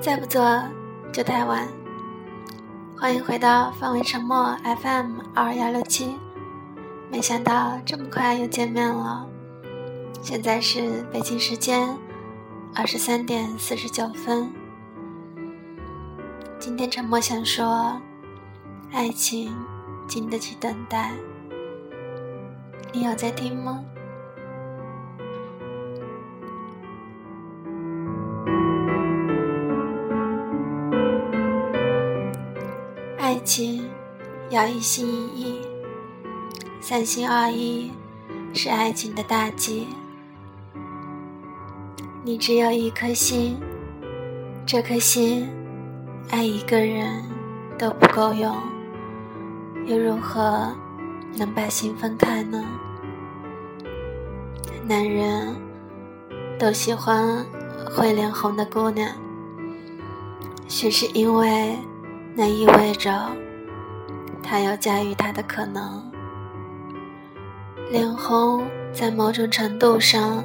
再不做就太晚。欢迎回到范围沉默 FM 二幺六七。没想到这么快又见面了。现在是北京时间二十三点四十九分。今天沉默想说，爱情经得起等待。你有在听吗？要一心一意，三心二意是爱情的大忌。你只有一颗心，这颗心爱一个人都不够用，又如何能把心分开呢？男人都喜欢会脸红的姑娘，许是因为。那意味着，他有驾驭他的可能。脸红在某种程度上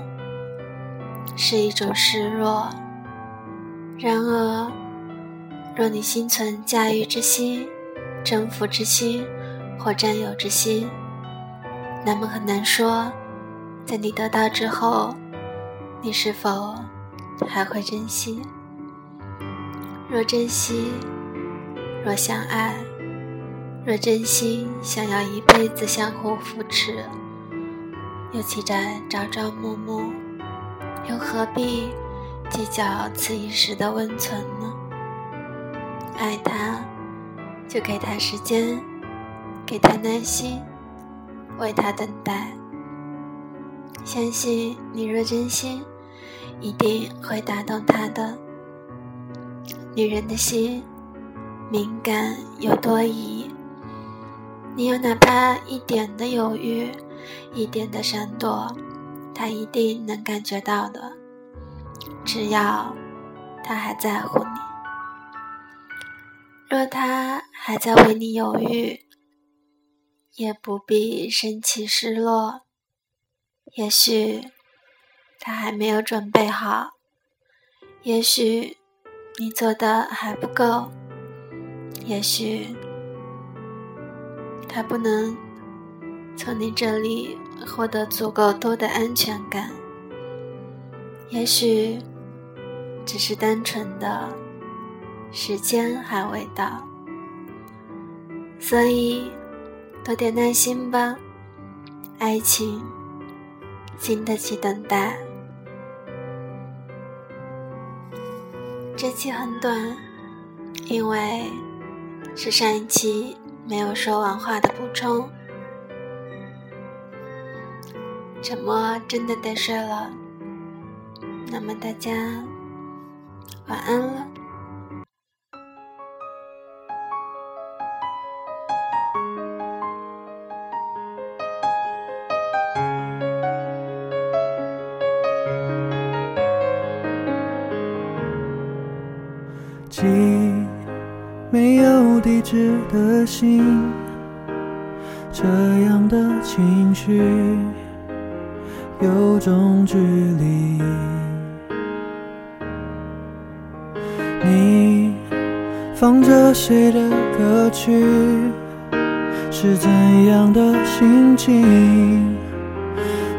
是一种示弱。然而，若你心存驾驭之心、征服之心或占有之心，那么很难说，在你得到之后，你是否还会珍惜？若珍惜，若相爱，若真心想要一辈子相互扶持，又岂在朝朝暮暮？又何必计较此一时的温存呢？爱他，就给他时间，给他耐心，为他等待。相信你若真心，一定会打动他的。女人的心。敏感又多疑，你有哪怕一点的犹豫，一点的闪躲，他一定能感觉到的。只要他还在乎你，若他还在为你犹豫，也不必生气失落。也许他还没有准备好，也许你做的还不够。也许他不能从你这里获得足够多的安全感，也许只是单纯的时间还未到，所以多点耐心吧，爱情经得起等待。这期很短，因为。是上一期没有说完话的补充。沉默真的得睡了，那么大家晚安了。有地址的信，这样的情绪有种距离。你放着谁的歌曲？是怎样的心情？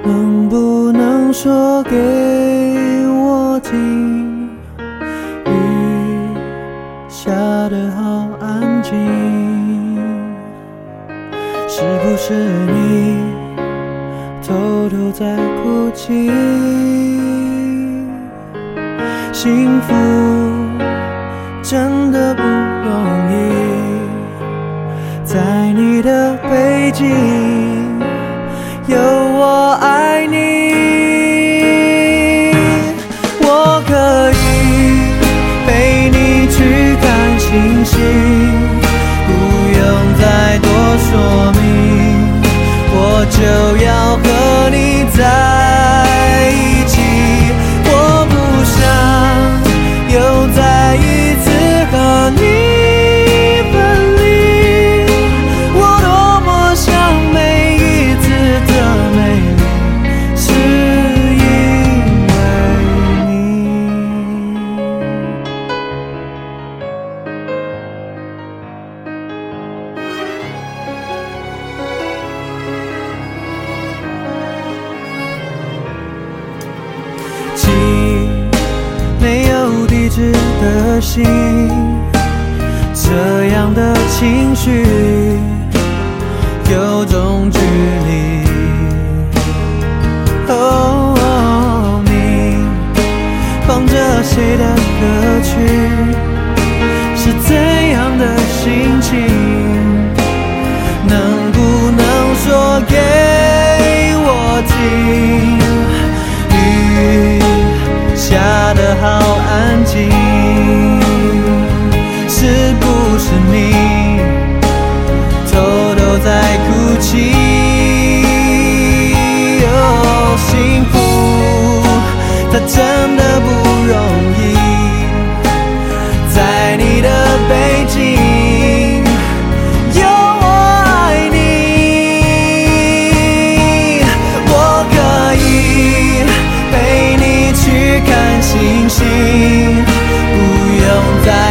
能不能说给我听？心，是不是你偷偷在哭泣？幸福真的不容易，在你的背景心，这样的情绪有种距离。哦，你放着谁的歌曲？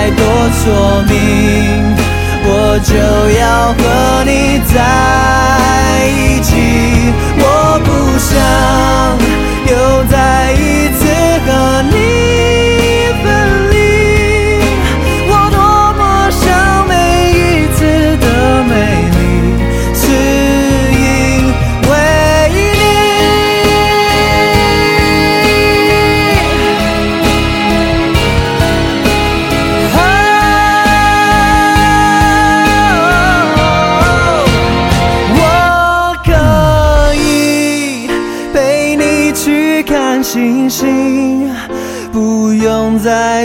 太多说明，我就要和你在一起。我不想又再一次和你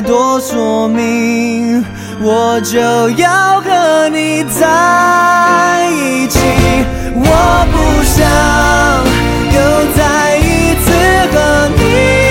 多说明我就要和你在一起。我不想又再一次和你。